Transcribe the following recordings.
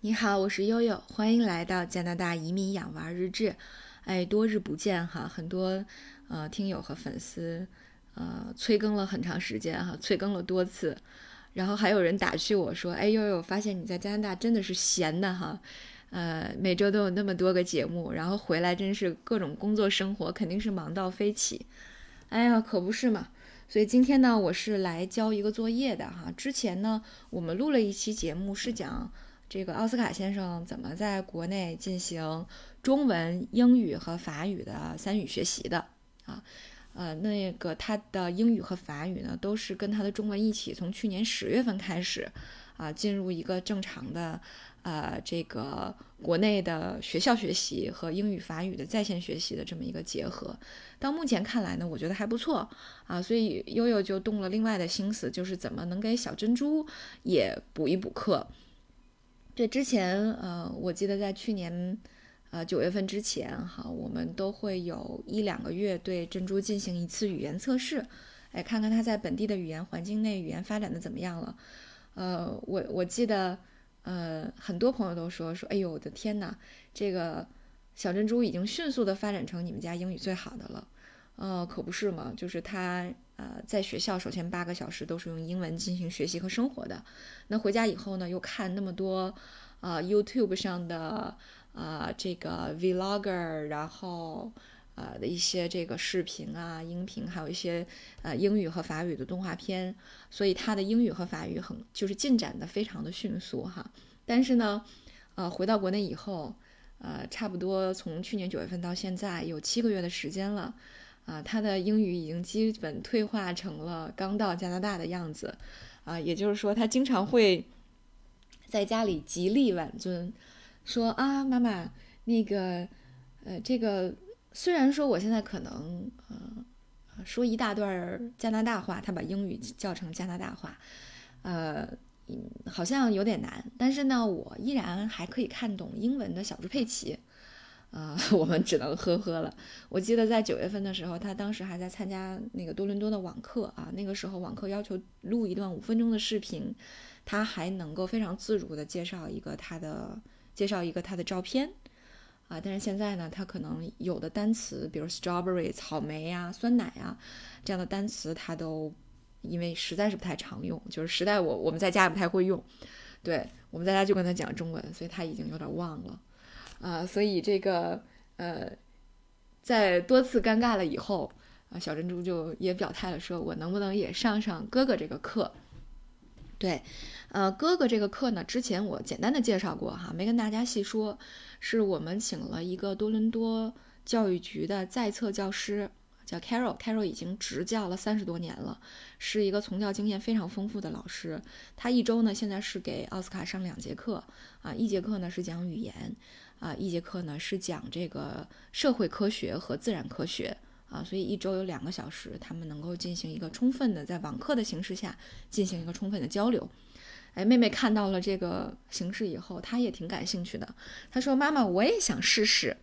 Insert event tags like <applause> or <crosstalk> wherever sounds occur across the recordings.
你好，我是悠悠，欢迎来到加拿大移民养娃日志。哎，多日不见哈，很多呃听友和粉丝呃催更了很长时间哈，催更了多次，然后还有人打趣我说：“哎，悠悠，发现你在加拿大真的是闲的哈，呃，每周都有那么多个节目，然后回来真是各种工作生活肯定是忙到飞起。”哎呀，可不是嘛。所以今天呢，我是来交一个作业的哈。之前呢，我们录了一期节目是讲。这个奥斯卡先生怎么在国内进行中文、英语和法语的三语学习的啊？呃，那个他的英语和法语呢，都是跟他的中文一起，从去年十月份开始啊，进入一个正常的呃这个国内的学校学习和英语法语的在线学习的这么一个结合。到目前看来呢，我觉得还不错啊，所以悠悠就动了另外的心思，就是怎么能给小珍珠也补一补课。对，之前呃，我记得在去年，呃九月份之前哈，我们都会有一两个月对珍珠进行一次语言测试，哎，看看它在本地的语言环境内语言发展的怎么样了。呃，我我记得，呃，很多朋友都说说，哎呦我的天哪，这个小珍珠已经迅速的发展成你们家英语最好的了。呃，可不是嘛，就是他。呃，在学校首先八个小时都是用英文进行学习和生活的，那回家以后呢，又看那么多，呃，YouTube 上的呃这个 Vlogger，然后呃的一些这个视频啊、音频，还有一些呃英语和法语的动画片，所以他的英语和法语很就是进展的非常的迅速哈。但是呢，呃，回到国内以后，呃，差不多从去年九月份到现在有七个月的时间了。啊，他的英语已经基本退化成了刚到加拿大的样子，啊，也就是说，他经常会在家里极力挽尊，说啊，妈妈，那个，呃，这个虽然说我现在可能呃说一大段加拿大话，他把英语叫成加拿大话，呃，好像有点难，但是呢，我依然还可以看懂英文的小猪佩奇。啊，<laughs> 我们只能呵呵了。我记得在九月份的时候，他当时还在参加那个多伦多的网课啊。那个时候网课要求录一段五分钟的视频，他还能够非常自如的介绍一个他的介绍一个他的照片啊。但是现在呢，他可能有的单词，比如 strawberry 草莓呀、酸奶呀这样的单词，他都因为实在是不太常用，就是实在我我们在家也不太会用。对我们在家就跟他讲中文，所以他已经有点忘了。啊，所以这个呃，在多次尴尬了以后，啊，小珍珠就也表态了，说我能不能也上上哥哥这个课？对，呃，哥哥这个课呢，之前我简单的介绍过哈，没跟大家细说，是我们请了一个多伦多教育局的在册教师，叫 Carol，Carol 已经执教了三十多年了，是一个从教经验非常丰富的老师。他一周呢，现在是给奥斯卡上两节课，啊，一节课呢是讲语言。啊，一节课呢是讲这个社会科学和自然科学啊，所以一周有两个小时，他们能够进行一个充分的在网课的形式下进行一个充分的交流。哎，妹妹看到了这个形式以后，她也挺感兴趣的。她说：“妈妈，我也想试试。”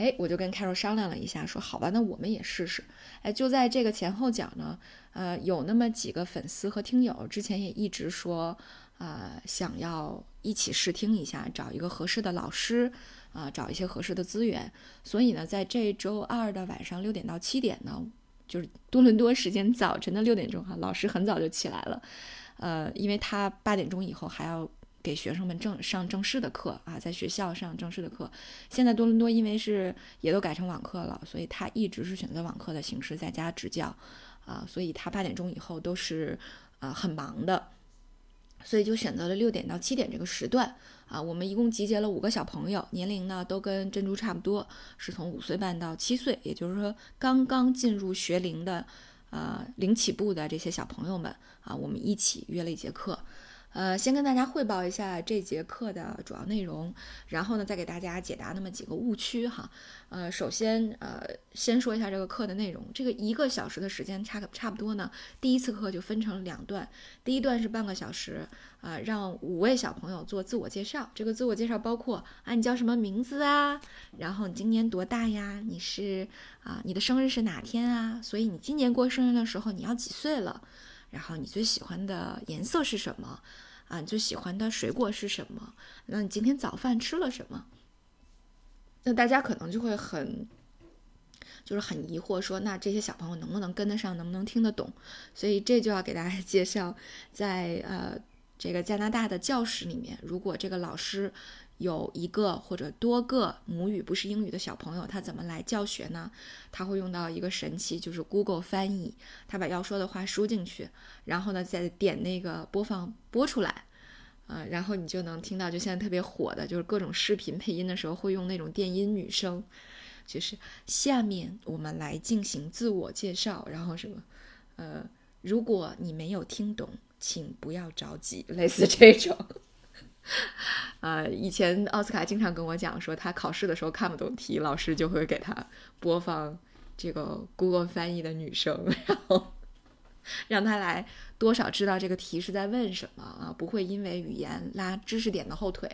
哎，我就跟 Carol 商量了一下，说：“好吧，那我们也试试。”哎，就在这个前后脚呢，呃，有那么几个粉丝和听友之前也一直说。啊，想要一起试听一下，找一个合适的老师，啊，找一些合适的资源。所以呢，在这周二的晚上六点到七点呢，就是多伦多时间早晨的六点钟哈，老师很早就起来了，呃，因为他八点钟以后还要给学生们正上正式的课啊，在学校上正式的课。现在多伦多因为是也都改成网课了，所以他一直是选择网课的形式在家执教，啊，所以他八点钟以后都是啊很忙的。所以就选择了六点到七点这个时段啊，我们一共集结了五个小朋友，年龄呢都跟珍珠差不多，是从五岁半到七岁，也就是说刚刚进入学龄的，啊零起步的这些小朋友们啊，我们一起约了一节课。呃，先跟大家汇报一下这节课的主要内容，然后呢，再给大家解答那么几个误区哈。呃，首先，呃，先说一下这个课的内容。这个一个小时的时间差差不多呢，第一次课就分成两段，第一段是半个小时，啊，让五位小朋友做自我介绍。这个自我介绍包括啊，你叫什么名字啊？然后你今年多大呀？你是啊，你的生日是哪天啊？所以你今年过生日的时候你要几岁了？然后你最喜欢的颜色是什么？啊，你最喜欢的水果是什么？那你今天早饭吃了什么？那大家可能就会很，就是很疑惑，说那这些小朋友能不能跟得上，能不能听得懂？所以这就要给大家介绍，在呃这个加拿大的教室里面，如果这个老师有一个或者多个母语不是英语的小朋友，他怎么来教学呢？他会用到一个神器，就是 Google 翻译，他把要说的话输进去，然后呢再点那个播放播出来。啊，然后你就能听到，就现在特别火的，就是各种视频配音的时候会用那种电音女声，就是下面我们来进行自我介绍，然后什么，呃，如果你没有听懂，请不要着急，类似这种。<laughs> 呃，以前奥斯卡经常跟我讲说，他考试的时候看不懂题，老师就会给他播放这个 Google 翻译的女声，<laughs> 然后。让他来多少知道这个题是在问什么啊，不会因为语言拉知识点的后腿，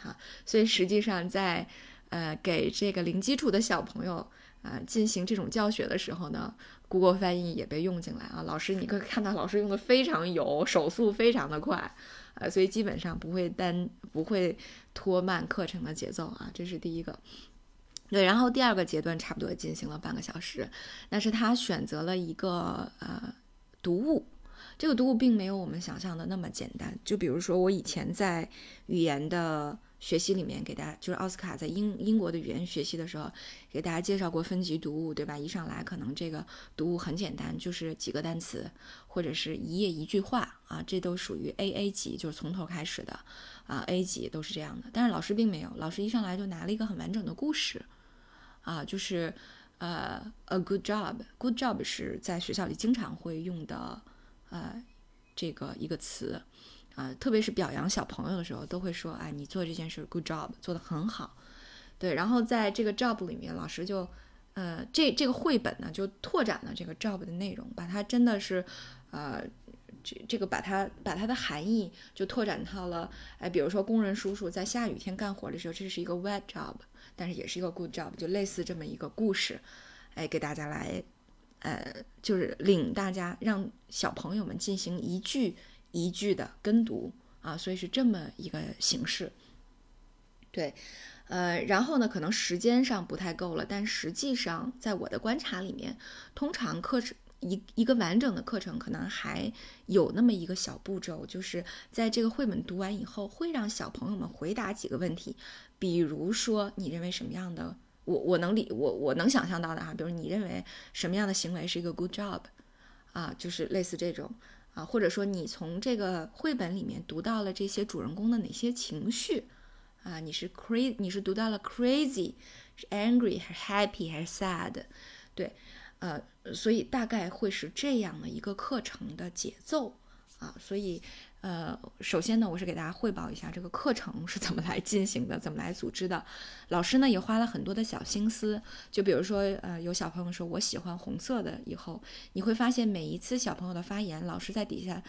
哈。所以实际上在呃给这个零基础的小朋友啊进行这种教学的时候呢，Google 翻译也被用进来啊。老师你可以看到老师用的非常油，手速非常的快，呃，所以基本上不会单不会拖慢课程的节奏啊。这是第一个。对，然后第二个阶段差不多进行了半个小时，那是他选择了一个呃。读物，这个读物并没有我们想象的那么简单。就比如说，我以前在语言的学习里面给大家，就是奥斯卡在英英国的语言学习的时候，给大家介绍过分级读物，对吧？一上来可能这个读物很简单，就是几个单词或者是一页一句话啊，这都属于 A A 级，就是从头开始的啊，A 级都是这样的。但是老师并没有，老师一上来就拿了一个很完整的故事啊，就是。呃，a good job，good job 是在学校里经常会用的，呃，这个一个词，啊，特别是表扬小朋友的时候，都会说，哎，你做这件事 good job，做得很好，对。然后在这个 job 里面，老师就，呃，这这个绘本呢，就拓展了这个 job 的内容，把它真的是，呃，这这个把它把它的含义就拓展到了，哎，比如说工人叔叔在下雨天干活的时候，这是一个 wet job。但是也是一个 good job，就类似这么一个故事，哎，给大家来，呃，就是领大家让小朋友们进行一句一句的跟读啊，所以是这么一个形式。对，呃，然后呢，可能时间上不太够了，但实际上在我的观察里面，通常课程一一个完整的课程可能还有那么一个小步骤，就是在这个绘本读完以后，会让小朋友们回答几个问题。比如说，你认为什么样的我我能理我我能想象到的哈，比如你认为什么样的行为是一个 good job，啊，就是类似这种啊，或者说你从这个绘本里面读到了这些主人公的哪些情绪啊？你是 crazy，你是读到了 crazy，是 angry 还是 happy 还是 sad？对，呃，所以大概会是这样的一个课程的节奏啊，所以。呃，首先呢，我是给大家汇报一下这个课程是怎么来进行的，怎么来组织的。老师呢也花了很多的小心思，就比如说，呃，有小朋友说我喜欢红色的，以后你会发现每一次小朋友的发言，老师在底下，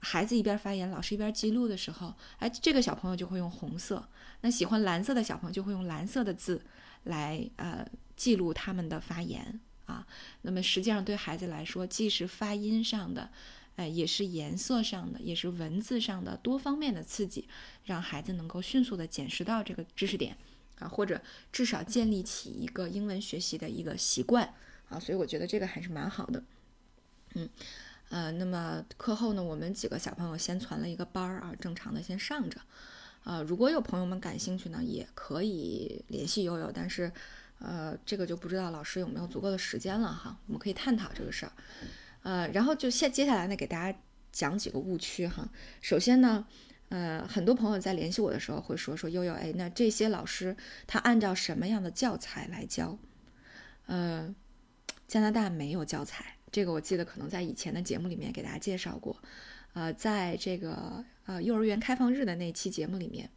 孩子一边发言，老师一边记录的时候，哎，这个小朋友就会用红色，那喜欢蓝色的小朋友就会用蓝色的字来呃记录他们的发言啊。那么实际上对孩子来说，既是发音上的。哎，也是颜色上的，也是文字上的多方面的刺激，让孩子能够迅速的捡拾到这个知识点啊，或者至少建立起一个英文学习的一个习惯啊，所以我觉得这个还是蛮好的。嗯，呃，那么课后呢，我们几个小朋友先传了一个班儿啊，正常的先上着啊。如果有朋友们感兴趣呢，也可以联系悠悠，但是呃，这个就不知道老师有没有足够的时间了哈，我们可以探讨这个事儿。呃，然后就下接下来呢，给大家讲几个误区哈。首先呢，呃，很多朋友在联系我的时候会说说悠悠，哎，那这些老师他按照什么样的教材来教？呃，加拿大没有教材，这个我记得可能在以前的节目里面给大家介绍过。呃，在这个呃幼儿园开放日的那期节目里面。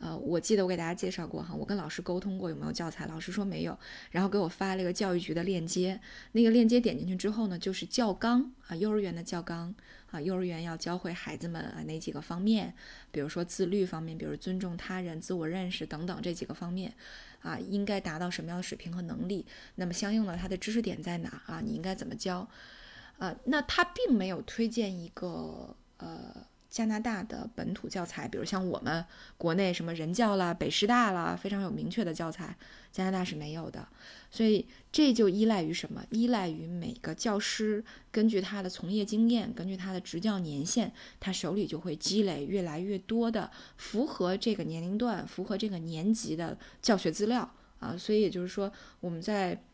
呃，我记得我给大家介绍过哈，我跟老师沟通过有没有教材，老师说没有，然后给我发了一个教育局的链接，那个链接点进去之后呢，就是教纲啊，幼儿园的教纲啊，幼儿园要教会孩子们啊哪几个方面，比如说自律方面，比如尊重他人、自我认识等等这几个方面啊，应该达到什么样的水平和能力，那么相应的它的知识点在哪啊？你应该怎么教？啊，那他并没有推荐一个呃。加拿大的本土教材，比如像我们国内什么人教啦、北师大啦，非常有明确的教材，加拿大是没有的。所以这就依赖于什么？依赖于每个教师根据他的从业经验，根据他的执教年限，他手里就会积累越来越多的符合这个年龄段、符合这个年级的教学资料啊。所以也就是说，我们在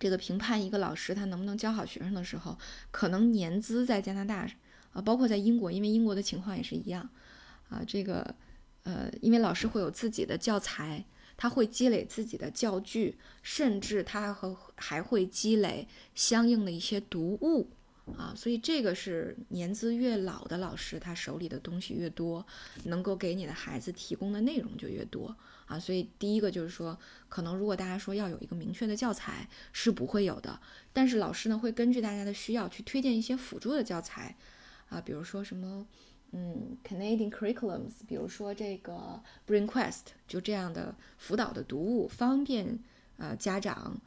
这个评判一个老师他能不能教好学生的时候，可能年资在加拿大。啊，包括在英国，因为英国的情况也是一样，啊，这个，呃，因为老师会有自己的教材，他会积累自己的教具，甚至他和还会积累相应的一些读物，啊，所以这个是年资越老的老师，他手里的东西越多，能够给你的孩子提供的内容就越多，啊，所以第一个就是说，可能如果大家说要有一个明确的教材是不会有的，但是老师呢会根据大家的需要去推荐一些辅助的教材。啊，比如说什么，嗯，Canadian curriculums，比如说这个 BrainQuest，就这样的辅导的读物，方便呃家长，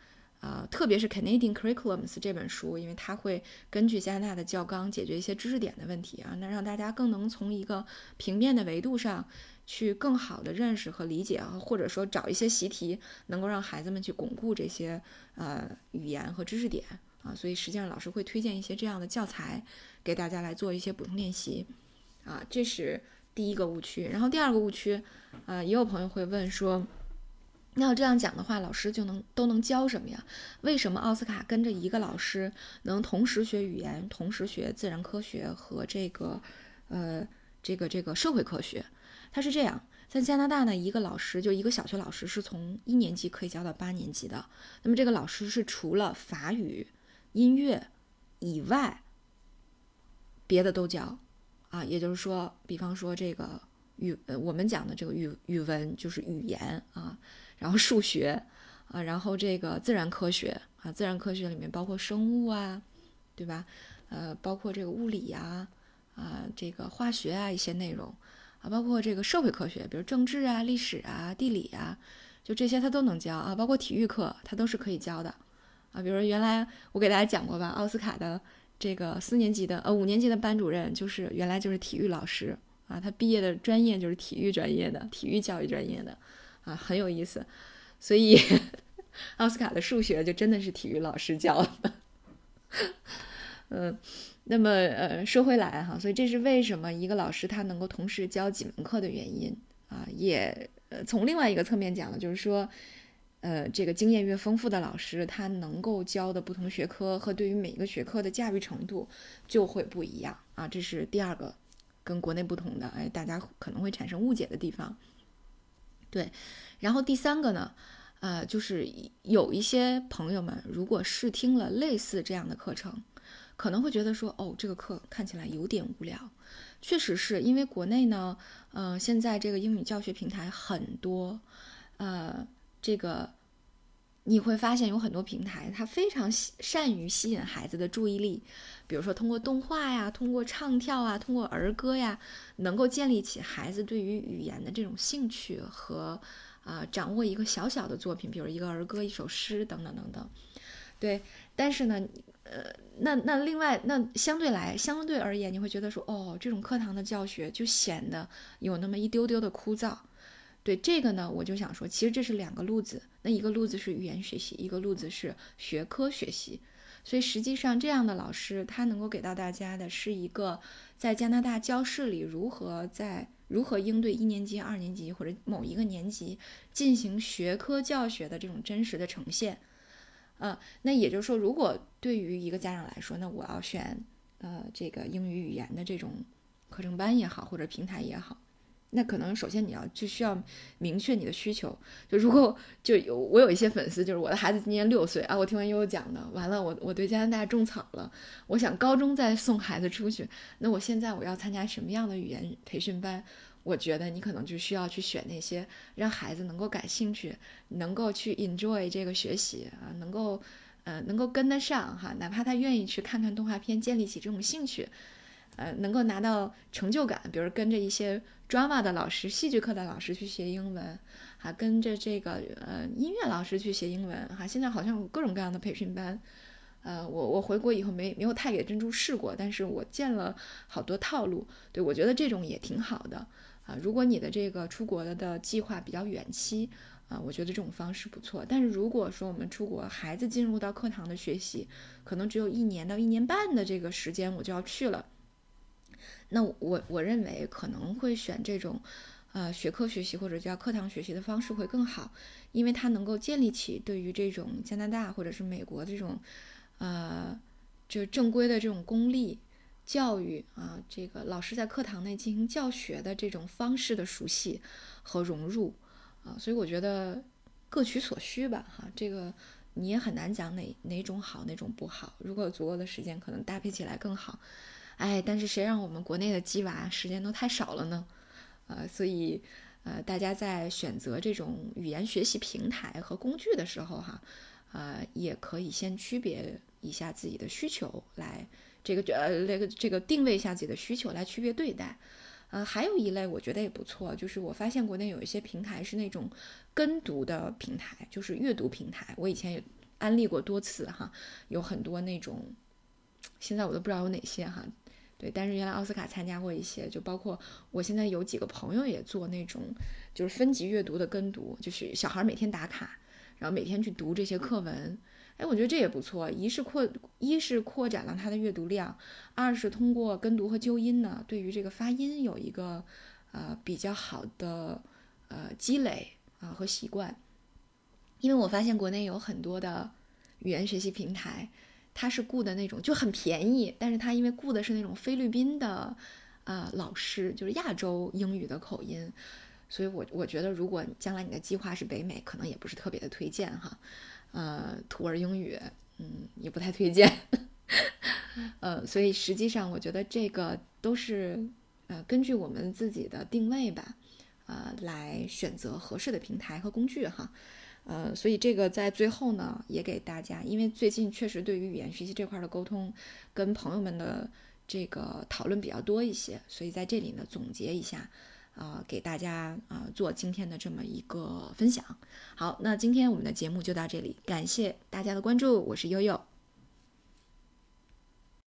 啊，特别是 Canadian curriculums 这本书，因为它会根据加拿大的教纲解决一些知识点的问题啊，那让大家更能从一个平面的维度上去更好的认识和理解啊，或者说找一些习题，能够让孩子们去巩固这些呃语言和知识点。啊，所以实际上老师会推荐一些这样的教材给大家来做一些补充练习，啊，这是第一个误区。然后第二个误区，啊，也有朋友会问说，那要这样讲的话，老师就能都能教什么呀？为什么奥斯卡跟着一个老师能同时学语言，同时学自然科学和这个，呃，这个这个社会科学？他是这样，在加拿大呢，一个老师就一个小学老师是从一年级可以教到八年级的。那么这个老师是除了法语。音乐以外，别的都教啊，也就是说，比方说这个语，呃，我们讲的这个语语文就是语言啊，然后数学啊，然后这个自然科学啊，自然科学里面包括生物啊，对吧？呃，包括这个物理呀，啊，这个化学啊一些内容啊，包括这个社会科学，比如政治啊、历史啊、地理啊，就这些他都能教啊，包括体育课他都是可以教的。啊，比如说原来我给大家讲过吧，奥斯卡的这个四年级的呃五年级的班主任就是原来就是体育老师啊，他毕业的专业就是体育专业的，体育教育专业的啊，很有意思。所以 <laughs> 奥斯卡的数学就真的是体育老师教的。嗯，那么呃说回来哈，所以这是为什么一个老师他能够同时教几门课的原因啊，也呃从另外一个侧面讲呢，就是说。呃，这个经验越丰富的老师，他能够教的不同学科和对于每一个学科的驾驭程度就会不一样啊，这是第二个跟国内不同的，哎，大家可能会产生误解的地方。对，然后第三个呢，呃，就是有一些朋友们如果试听了类似这样的课程，可能会觉得说，哦，这个课看起来有点无聊。确实是因为国内呢，呃，现在这个英语教学平台很多，呃。这个你会发现有很多平台，它非常善于吸引孩子的注意力，比如说通过动画呀，通过唱跳啊，通过儿歌呀，能够建立起孩子对于语言的这种兴趣和啊，掌握一个小小的作品，比如一个儿歌、一首诗等等等等。对，但是呢，呃，那那另外那相对来相对而言，你会觉得说，哦，这种课堂的教学就显得有那么一丢丢的枯燥。对这个呢，我就想说，其实这是两个路子。那一个路子是语言学习，一个路子是学科学习。所以实际上，这样的老师他能够给到大家的是一个在加拿大教室里如何在如何应对一年级、二年级或者某一个年级进行学科教学的这种真实的呈现。呃，那也就是说，如果对于一个家长来说，那我要选呃这个英语语言的这种课程班也好，或者平台也好。那可能首先你要就需要明确你的需求。就如果就有我有一些粉丝，就是我的孩子今年六岁啊，我听完悠悠讲的，完了我我对加拿大种草了，我想高中再送孩子出去，那我现在我要参加什么样的语言培训班？我觉得你可能就需要去选那些让孩子能够感兴趣，能够去 enjoy 这个学习啊，能够呃能够跟得上哈，哪怕他愿意去看看动画片，建立起这种兴趣。呃，能够拿到成就感，比如跟着一些 drama 的老师、戏剧课的老师去学英文，还跟着这个呃音乐老师去学英文，哈，现在好像有各种各样的培训班，呃，我我回国以后没没有太给珍珠试过，但是我见了好多套路，对我觉得这种也挺好的啊。如果你的这个出国的计划比较远期啊，我觉得这种方式不错。但是如果说我们出国，孩子进入到课堂的学习，可能只有一年到一年半的这个时间，我就要去了，那我我认为可能会选这种。呃，学科学习或者叫课堂学习的方式会更好，因为它能够建立起对于这种加拿大或者是美国这种，呃，就正规的这种公立教育啊，这个老师在课堂内进行教学的这种方式的熟悉和融入啊，所以我觉得各取所需吧，哈，这个你也很难讲哪哪种好，哪种不好。如果有足够的时间，可能搭配起来更好。哎，但是谁让我们国内的鸡娃时间都太少了呢？呃，所以，呃，大家在选择这种语言学习平台和工具的时候，哈，呃，也可以先区别一下自己的需求，来这个呃那个这个定位一下自己的需求，来区别对待。呃，还有一类我觉得也不错，就是我发现国内有一些平台是那种跟读的平台，就是阅读平台，我以前也安利过多次哈，有很多那种，现在我都不知道有哪些哈。对，但是原来奥斯卡参加过一些，就包括我现在有几个朋友也做那种，就是分级阅读的跟读，就是小孩每天打卡，然后每天去读这些课文。哎，我觉得这也不错，一是扩一是扩展了他的阅读量，二是通过跟读和纠音呢，对于这个发音有一个呃比较好的呃积累啊和习惯。因为我发现国内有很多的语言学习平台。他是雇的那种就很便宜，但是他因为雇的是那种菲律宾的，啊老师，就是亚洲英语的口音，所以我我觉得如果将来你的计划是北美，可能也不是特别的推荐哈，呃，土味英语，嗯，也不太推荐，<laughs> 呃，所以实际上我觉得这个都是呃根据我们自己的定位吧，呃，来选择合适的平台和工具哈。呃，所以这个在最后呢，也给大家，因为最近确实对于语言学习这块的沟通，跟朋友们的这个讨论比较多一些，所以在这里呢总结一下，啊，给大家啊做今天的这么一个分享。好，那今天我们的节目就到这里，感谢大家的关注，我是悠悠。